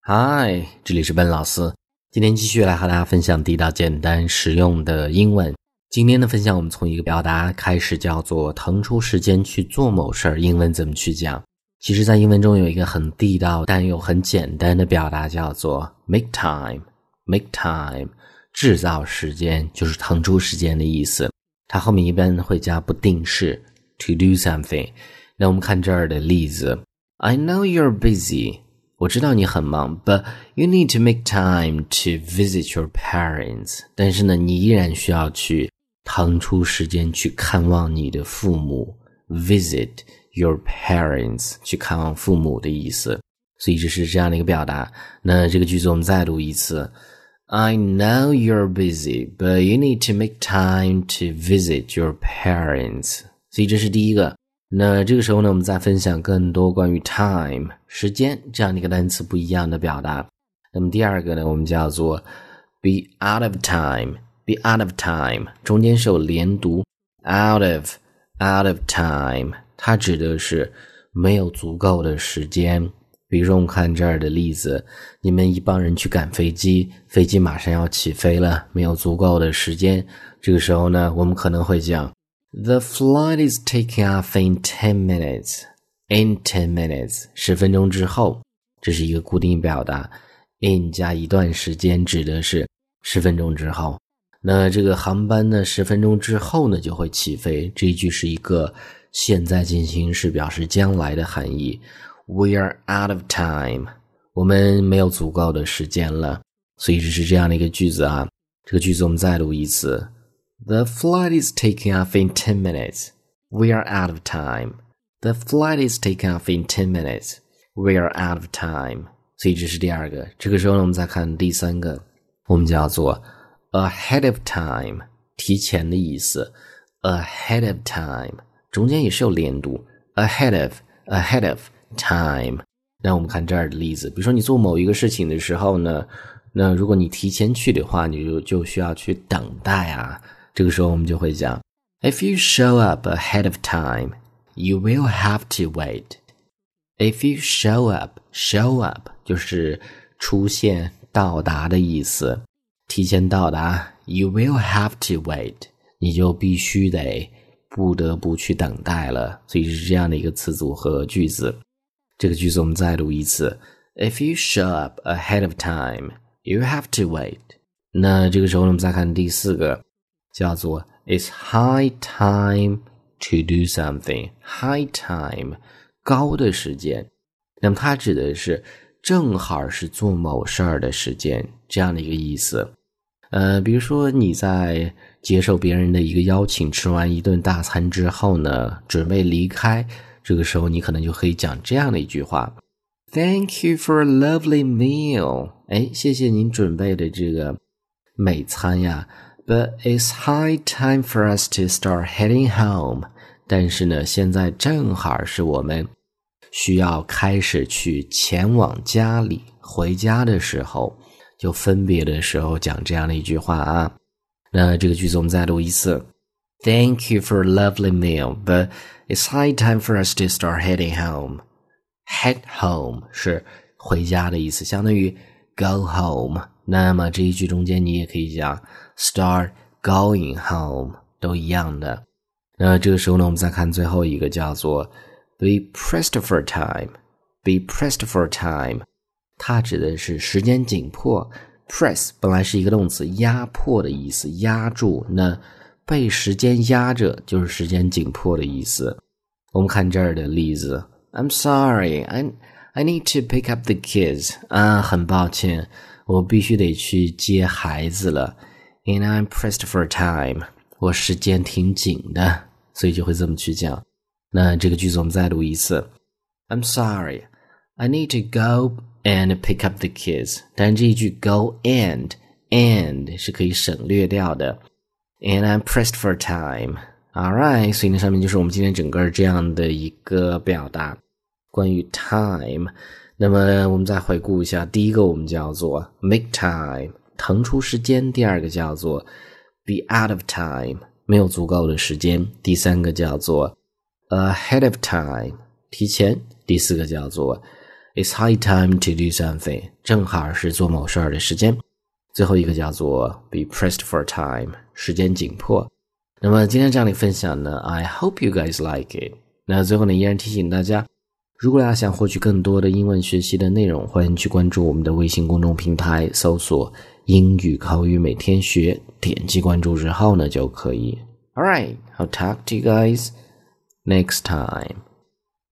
嗨，这里是笨老师。今天继续来和大家分享地道、简单、实用的英文。今天的分享，我们从一个表达开始，叫做腾出时间去做某事儿。英文怎么去讲？其实，在英文中有一个很地道但又很简单的表达，叫做 make time。make time，制造时间就是腾出时间的意思。它后面一般会加不定式 to do something。那我们看这儿的例子：I know you're busy，我知道你很忙，but you need to make time to visit your parents。但是呢，你依然需要去腾出时间去看望你的父母，visit your parents，去看望父母的意思。所以这是这样的一个表达。那这个句子我们再读一次：I know you're busy, but you need to make time to visit your parents。所以这是第一个。那这个时候呢，我们再分享更多关于 time 时间这样的一个单词不一样的表达。那么第二个呢，我们叫做 be out of time，be out of time，中间是有连读，out of out of time，它指的是没有足够的时间。比如说，我们看这儿的例子，你们一帮人去赶飞机，飞机马上要起飞了，没有足够的时间。这个时候呢，我们可能会讲。The flight is taking off in ten minutes. In ten minutes，十分钟之后，这是一个固定表达。in 加一段时间，指的是十分钟之后。那这个航班呢，十分钟之后呢就会起飞。这一句是一个现在进行时，表示将来的含义。We are out of time，我们没有足够的时间了。所以这是这样的一个句子啊。这个句子我们再读一次。The flight is taking off in ten minutes. We are out of time. The flight is taking off in ten minutes. We are out of time. 所以这是第二个。这个时候呢，我们再看第三个，我们叫做 ahead of time，提前的意思。ahead of time 中间也是有连读，ahead of ahead of time。那我们看这儿的例子，比如说你做某一个事情的时候呢，那如果你提前去的话，你就就需要去等待啊。 这个时候我们就会讲，If you show up ahead of time, you will have to wait. If you show up, show up 就是出现、到达的意思，提前到达。You will have to wait，你就必须得不得不去等待了。所以是这样的一个词组和句子。这个句子我们再读一次：If you show up ahead of time, you have to wait。那这个时候我们再看第四个。 叫做 "It's high time to do something." High time，高的时间。那么它指的是正好是做某事儿的时间，这样的一个意思。呃，比如说你在接受别人的一个邀请，吃完一顿大餐之后呢，准备离开，这个时候你可能就可以讲这样的一句话："Thank you for a lovely meal." 哎，谢谢您准备的这个美餐呀。But it's high time for us to start heading home。但是呢，现在正好是我们需要开始去前往家里、回家的时候，就分别的时候讲这样的一句话啊。那这个句子我们再读一次：Thank you for a lovely meal, but it's high time for us to start heading home. Head home 是回家的意思，相当于 go home。那么这一句中间你也可以讲。Start going home 都一样的。那这个时候呢，我们再看最后一个叫做 be pressed for time。be pressed for time，它指的是时间紧迫。press 本来是一个动词，压迫的意思，压住。那被时间压着，就是时间紧迫的意思。我们看这儿的例子：I'm sorry, I'm I I need to pick up the kids。啊，很抱歉，我必须得去接孩子了。And I'm pressed for time，我时间挺紧的，所以就会这么去讲。那这个句子我们再读一次。I'm sorry, I need to go and pick up the kids。但这一句 go and and 是可以省略掉的。And I'm pressed for time。All right，所以那上面就是我们今天整个这样的一个表达， 关于 time。那么我们再回顾一下，第一个我们叫做 make time。腾出时间，第二个叫做 be out of time，没有足够的时间；第三个叫做 ahead of time，提前；第四个叫做 It's high time to do something，正好是做某事儿的时间。最后一个叫做 be pressed for time，时间紧迫。那么今天这样的分享呢，I hope you guys like it。那最后呢，依然提醒大家，如果大家想获取更多的英文学习的内容，欢迎去关注我们的微信公众平台，搜索“英语口语每天学”，点击关注之后呢就可以。All right, I'll talk to you guys next time.